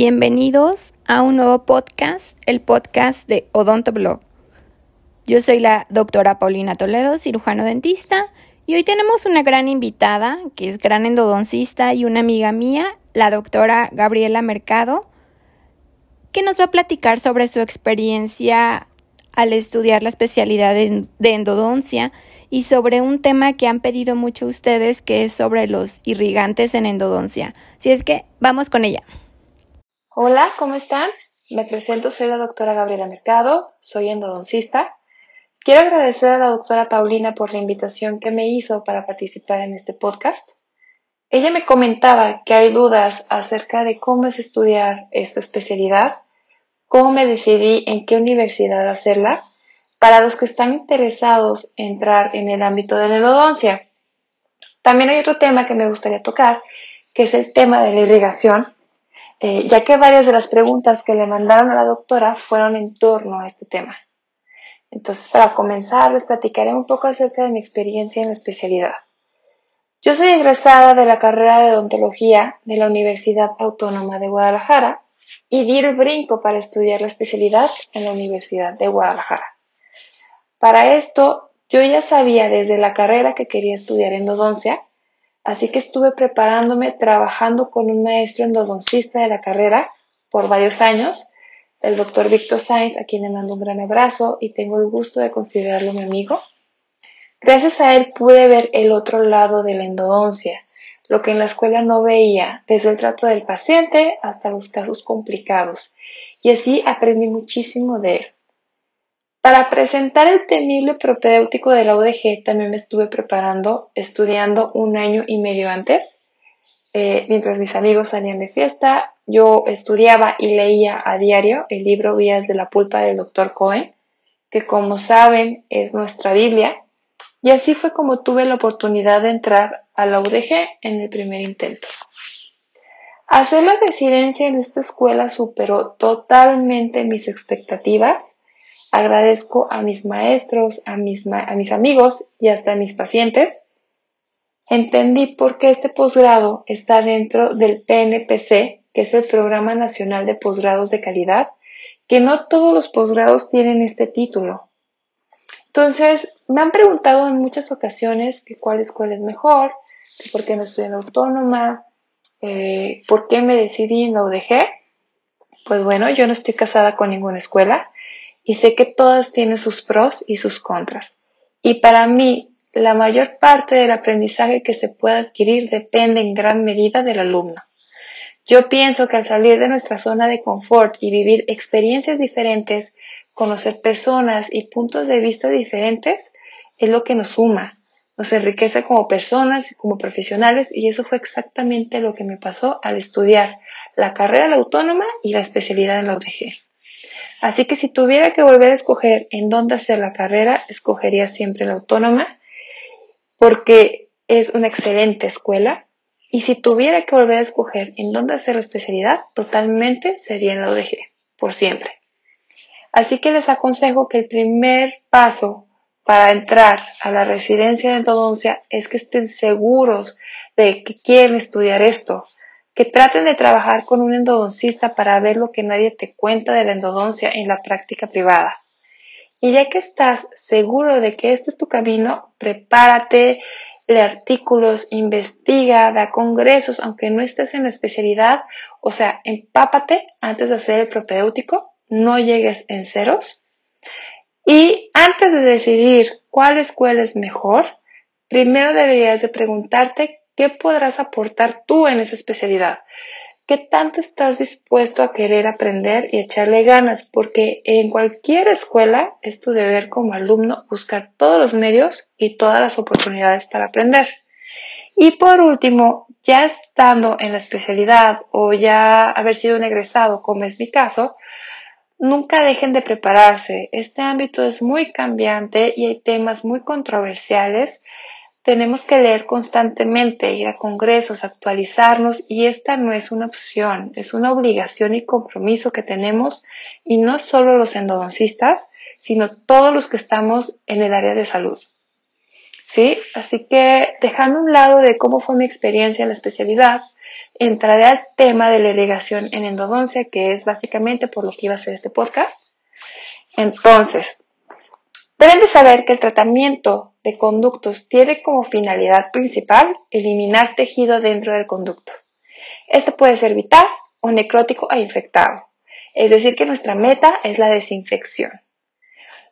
Bienvenidos a un nuevo podcast, el podcast de Odontoblog. Yo soy la doctora Paulina Toledo, cirujano dentista, y hoy tenemos una gran invitada, que es gran endodoncista y una amiga mía, la doctora Gabriela Mercado, que nos va a platicar sobre su experiencia al estudiar la especialidad de, endodoncia y sobre un tema que han pedido mucho ustedes, que es sobre los irrigantes en endodoncia. Si es que vamos con ella. Hola, ¿cómo están? Me presento, soy la doctora Gabriela Mercado, soy endodoncista. Quiero agradecer a la doctora Paulina por la invitación que me hizo para participar en este podcast. Ella me comentaba que hay dudas acerca de cómo es estudiar esta especialidad, cómo me decidí en qué universidad hacerla, para los que están interesados en entrar en el ámbito de la endodoncia. También hay otro tema que me gustaría tocar, que es el tema de la irrigación eh, ya que varias de las preguntas que le mandaron a la doctora fueron en torno a este tema. Entonces, para comenzar, les platicaré un poco acerca de mi experiencia en la especialidad. Yo soy egresada de la carrera de odontología de la Universidad Autónoma de Guadalajara y di el brinco para estudiar la especialidad en la Universidad de Guadalajara. Para esto, yo ya sabía desde la carrera que quería estudiar endodoncia Así que estuve preparándome trabajando con un maestro endodoncista de la carrera por varios años, el doctor Víctor Sainz, a quien le mando un gran abrazo y tengo el gusto de considerarlo mi amigo. Gracias a él pude ver el otro lado de la endodoncia, lo que en la escuela no veía, desde el trato del paciente hasta los casos complicados, y así aprendí muchísimo de él. Para presentar el temible propedéutico de la UDG también me estuve preparando, estudiando un año y medio antes. Eh, mientras mis amigos salían de fiesta, yo estudiaba y leía a diario el libro Vías de la Pulpa del Dr. Cohen, que como saben es nuestra Biblia, y así fue como tuve la oportunidad de entrar a la UDG en el primer intento. Hacer la residencia en esta escuela superó totalmente mis expectativas Agradezco a mis maestros, a mis, a mis amigos y hasta a mis pacientes. Entendí por qué este posgrado está dentro del PNPC, que es el Programa Nacional de Posgrados de Calidad, que no todos los posgrados tienen este título. Entonces, me han preguntado en muchas ocasiones que cuál escuela es mejor, por qué no estoy en autónoma, eh, por qué me decidí en la UDG. Pues bueno, yo no estoy casada con ninguna escuela y sé que todas tienen sus pros y sus contras. Y para mí, la mayor parte del aprendizaje que se puede adquirir depende en gran medida del alumno. Yo pienso que al salir de nuestra zona de confort y vivir experiencias diferentes, conocer personas y puntos de vista diferentes, es lo que nos suma, nos enriquece como personas y como profesionales y eso fue exactamente lo que me pasó al estudiar la carrera la autónoma y la especialidad en la UDG. Así que si tuviera que volver a escoger en dónde hacer la carrera, escogería siempre la autónoma, porque es una excelente escuela. Y si tuviera que volver a escoger en dónde hacer la especialidad, totalmente sería en la UDG, por siempre. Así que les aconsejo que el primer paso para entrar a la residencia de endodoncia es que estén seguros de que quieren estudiar esto, que traten de trabajar con un endodoncista para ver lo que nadie te cuenta de la endodoncia en la práctica privada. Y ya que estás seguro de que este es tu camino, prepárate, lee artículos, investiga, da congresos, aunque no estés en la especialidad, o sea, empápate antes de hacer el propedéutico, no llegues en ceros. Y antes de decidir cuál escuela es mejor, primero deberías de preguntarte ¿Qué podrás aportar tú en esa especialidad? ¿Qué tanto estás dispuesto a querer aprender y echarle ganas? Porque en cualquier escuela es tu deber como alumno buscar todos los medios y todas las oportunidades para aprender. Y por último, ya estando en la especialidad o ya haber sido un egresado, como es mi caso, nunca dejen de prepararse. Este ámbito es muy cambiante y hay temas muy controversiales tenemos que leer constantemente, ir a congresos, actualizarnos y esta no es una opción, es una obligación y compromiso que tenemos y no solo los endodoncistas, sino todos los que estamos en el área de salud. ¿Sí? Así que dejando un lado de cómo fue mi experiencia en la especialidad, entraré al tema de la irrigación en endodoncia, que es básicamente por lo que iba a ser este podcast. Entonces, deben de saber que el tratamiento de conductos tiene como finalidad principal eliminar tejido dentro del conducto. Esto puede ser vital o necrótico e infectado, es decir, que nuestra meta es la desinfección.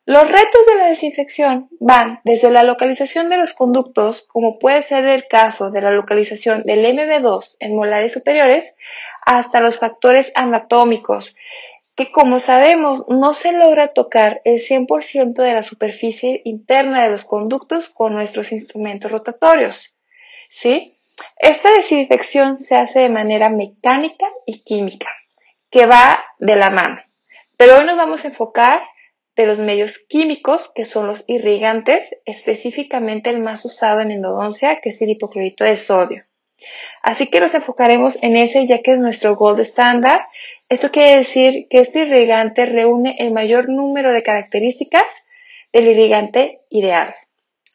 Los retos de la desinfección van desde la localización de los conductos, como puede ser el caso de la localización del MB2 en molares superiores, hasta los factores anatómicos, que como sabemos no se logra tocar el 100% de la superficie interna de los conductos con nuestros instrumentos rotatorios. ¿Sí? Esta desinfección se hace de manera mecánica y química, que va de la mano. Pero hoy nos vamos a enfocar de los medios químicos, que son los irrigantes, específicamente el más usado en endodoncia, que es el hipoclorito de sodio. Así que nos enfocaremos en ese ya que es nuestro gold standard. Esto quiere decir que este irrigante reúne el mayor número de características del irrigante ideal.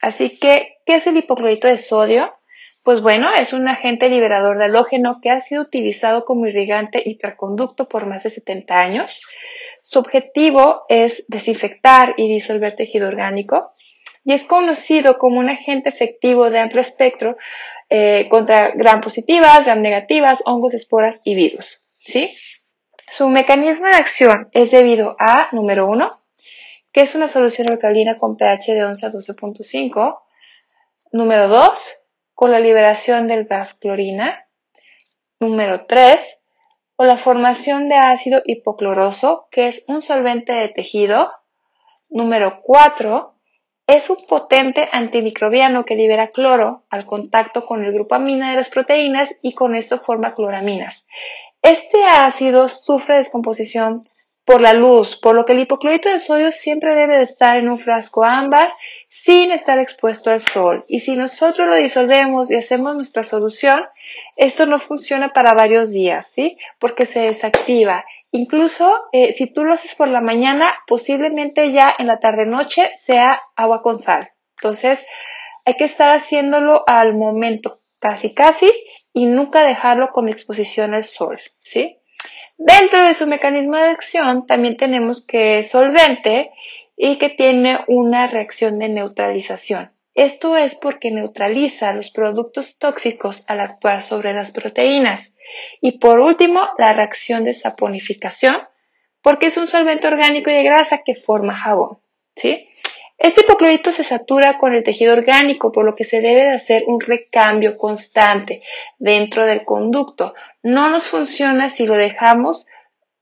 Así que, ¿qué es el hipoclorito de sodio? Pues bueno, es un agente liberador de halógeno que ha sido utilizado como irrigante hiperconducto por más de 70 años. Su objetivo es desinfectar y disolver tejido orgánico y es conocido como un agente efectivo de amplio espectro eh, contra gram positivas, gram negativas, hongos, esporas y virus. ¿sí? Su mecanismo de acción es debido a, número uno, que es una solución alcalina con pH de 11 a 12.5. Número dos, con la liberación del gas clorina. Número tres, o la formación de ácido hipocloroso, que es un solvente de tejido. Número 4. Es un potente antimicrobiano que libera cloro al contacto con el grupo amina de las proteínas y con esto forma cloraminas. Este ácido sufre descomposición por la luz, por lo que el hipoclorito de sodio siempre debe de estar en un frasco ámbar sin estar expuesto al sol. Y si nosotros lo disolvemos y hacemos nuestra solución, esto no funciona para varios días, ¿sí? Porque se desactiva. Incluso eh, si tú lo haces por la mañana, posiblemente ya en la tarde-noche sea agua con sal. Entonces, hay que estar haciéndolo al momento, casi casi, y nunca dejarlo con exposición al sol, ¿sí? Dentro de su mecanismo de acción también tenemos que es solvente y que tiene una reacción de neutralización. Esto es porque neutraliza los productos tóxicos al actuar sobre las proteínas. Y por último, la reacción de saponificación, porque es un solvente orgánico y de grasa que forma jabón. ¿sí? Este hipoclorito se satura con el tejido orgánico, por lo que se debe de hacer un recambio constante dentro del conducto. No nos funciona si lo dejamos,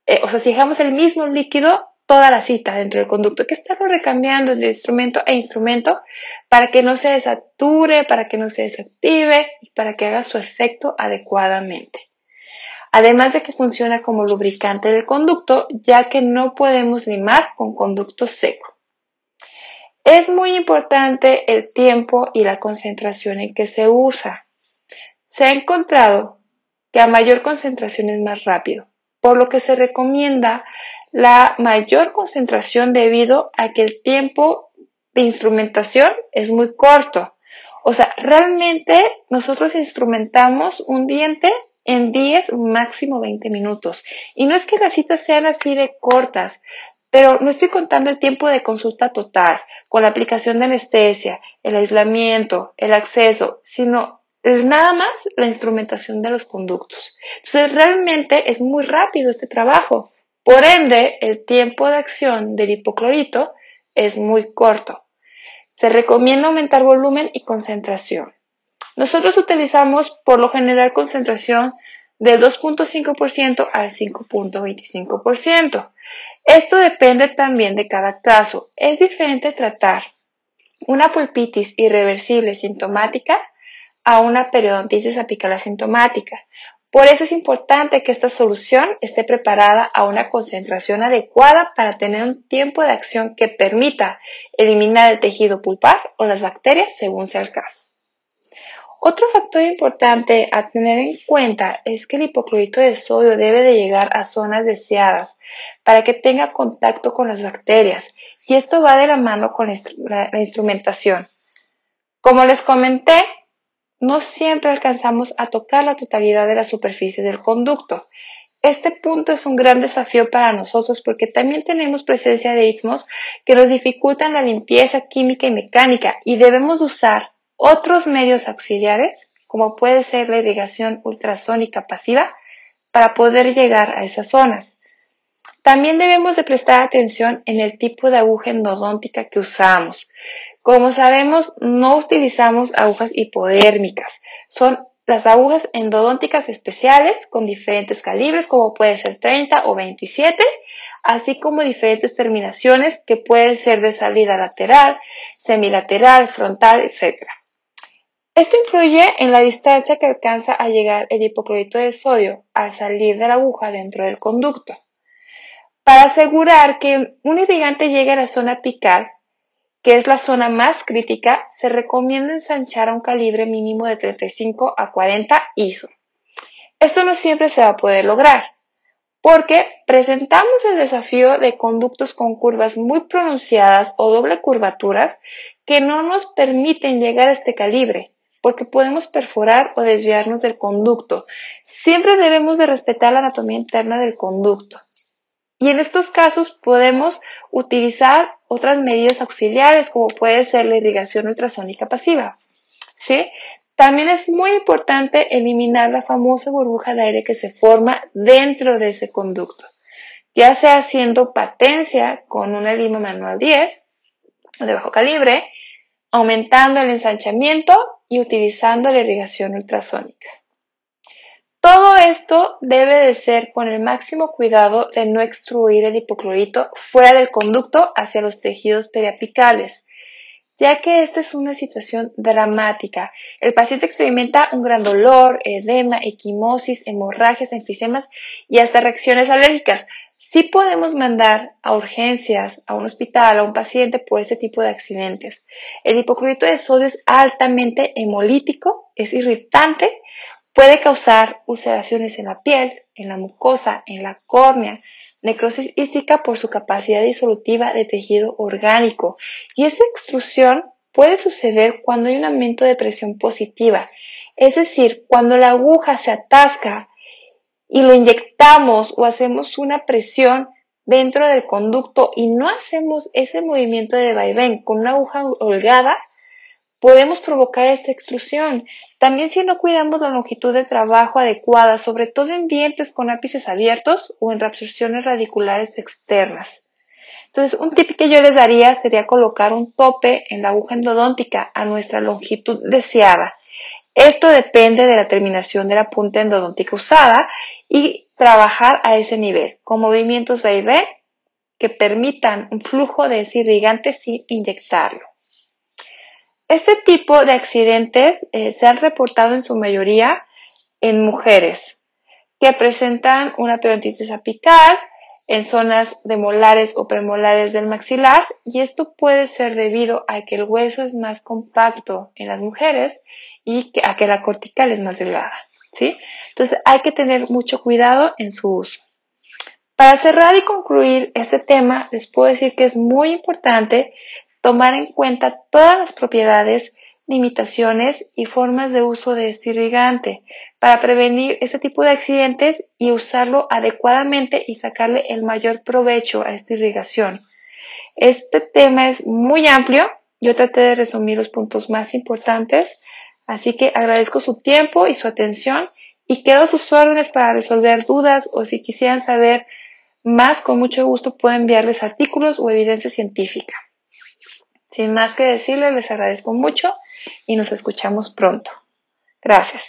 eh, o sea, si dejamos el mismo líquido toda la cita dentro del conducto, hay que estarlo recambiando de instrumento a instrumento para que no se desature, para que no se desactive y para que haga su efecto adecuadamente. Además de que funciona como lubricante del conducto, ya que no podemos limar con conducto seco. Es muy importante el tiempo y la concentración en que se usa. Se ha encontrado que a mayor concentración es más rápido, por lo que se recomienda la mayor concentración debido a que el tiempo de instrumentación es muy corto. O sea, realmente nosotros instrumentamos un diente en 10, máximo 20 minutos. Y no es que las citas sean así de cortas, pero no estoy contando el tiempo de consulta total, con la aplicación de anestesia, el aislamiento, el acceso, sino nada más la instrumentación de los conductos. Entonces, realmente es muy rápido este trabajo. Por ende, el tiempo de acción del hipoclorito es muy corto. Se recomienda aumentar volumen y concentración. Nosotros utilizamos por lo general concentración del 2.5% al 5.25%. Esto depende también de cada caso. Es diferente tratar una pulpitis irreversible sintomática a una periodontitis apical asintomática. Por eso es importante que esta solución esté preparada a una concentración adecuada para tener un tiempo de acción que permita eliminar el tejido pulpar o las bacterias según sea el caso. Otro factor importante a tener en cuenta es que el hipoclorito de sodio debe de llegar a zonas deseadas para que tenga contacto con las bacterias y esto va de la mano con la instrumentación. Como les comenté, no siempre alcanzamos a tocar la totalidad de la superficie del conducto. Este punto es un gran desafío para nosotros porque también tenemos presencia de istmos que nos dificultan la limpieza química y mecánica y debemos usar otros medios auxiliares, como puede ser la irrigación ultrasónica pasiva, para poder llegar a esas zonas. También debemos de prestar atención en el tipo de aguja endodóntica que usamos. Como sabemos, no utilizamos agujas hipodérmicas. Son las agujas endodónticas especiales con diferentes calibres como puede ser 30 o 27, así como diferentes terminaciones que pueden ser de salida lateral, semilateral, frontal, etc. Esto influye en la distancia que alcanza a llegar el hipoclorito de sodio al salir de la aguja dentro del conducto. Para asegurar que un irrigante llegue a la zona apical, que es la zona más crítica, se recomienda ensanchar a un calibre mínimo de 35 a 40 ISO. Esto no siempre se va a poder lograr, porque presentamos el desafío de conductos con curvas muy pronunciadas o doble curvaturas que no nos permiten llegar a este calibre, porque podemos perforar o desviarnos del conducto. Siempre debemos de respetar la anatomía interna del conducto. Y en estos casos podemos utilizar otras medidas auxiliares como puede ser la irrigación ultrasónica pasiva. ¿sí? También es muy importante eliminar la famosa burbuja de aire que se forma dentro de ese conducto, ya sea haciendo patencia con una lima manual 10 de bajo calibre, aumentando el ensanchamiento y utilizando la irrigación ultrasónica. Todo esto debe de ser con el máximo cuidado de no extruir el hipoclorito fuera del conducto hacia los tejidos periapicales, ya que esta es una situación dramática. El paciente experimenta un gran dolor, edema, equimosis, hemorragias, enfisemas y hasta reacciones alérgicas. Sí podemos mandar a urgencias, a un hospital, a un paciente por ese tipo de accidentes. El hipoclorito de sodio es altamente hemolítico, es irritante, Puede causar ulceraciones en la piel, en la mucosa, en la córnea, necrosis hística por su capacidad disolutiva de tejido orgánico. Y esa extrusión puede suceder cuando hay un aumento de presión positiva, es decir, cuando la aguja se atasca y lo inyectamos o hacemos una presión dentro del conducto y no hacemos ese movimiento de vaivén con una aguja holgada, podemos provocar esta extrusión. También si no cuidamos la longitud de trabajo adecuada, sobre todo en dientes con ápices abiertos o en reabsorciones radiculares externas. Entonces, un tip que yo les daría sería colocar un tope en la aguja endodóntica a nuestra longitud deseada. Esto depende de la terminación de la punta endodóntica usada y trabajar a ese nivel, con movimientos vaivén que permitan un flujo de ese sin inyectarlo. Este tipo de accidentes eh, se han reportado en su mayoría en mujeres que presentan una periodontitis apical en zonas de molares o premolares del maxilar y esto puede ser debido a que el hueso es más compacto en las mujeres y a que la cortical es más delgada, ¿sí? Entonces hay que tener mucho cuidado en su uso. Para cerrar y concluir este tema, les puedo decir que es muy importante tomar en cuenta todas las propiedades, limitaciones y formas de uso de este irrigante para prevenir este tipo de accidentes y usarlo adecuadamente y sacarle el mayor provecho a esta irrigación. Este tema es muy amplio, yo traté de resumir los puntos más importantes, así que agradezco su tiempo y su atención y quedo a sus órdenes para resolver dudas o si quisieran saber más, con mucho gusto puedo enviarles artículos o evidencia científica. Sin más que decirles, les agradezco mucho y nos escuchamos pronto. Gracias.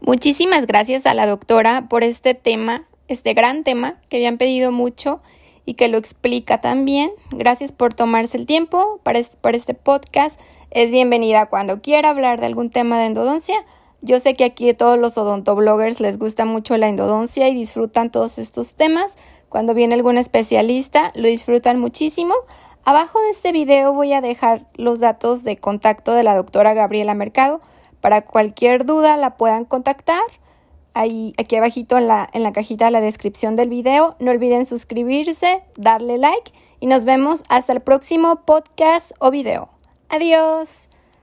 Muchísimas gracias a la doctora por este tema, este gran tema que habían pedido mucho y que lo explica también. Gracias por tomarse el tiempo para este, por este podcast. Es bienvenida cuando quiera hablar de algún tema de endodoncia. Yo sé que aquí todos los odontobloggers les gusta mucho la endodoncia y disfrutan todos estos temas. Cuando viene algún especialista, lo disfrutan muchísimo. Abajo de este video voy a dejar los datos de contacto de la doctora Gabriela Mercado. Para cualquier duda la puedan contactar. Ahí, aquí abajito en la, en la cajita de la descripción del video. No olviden suscribirse, darle like y nos vemos hasta el próximo podcast o video. Adiós.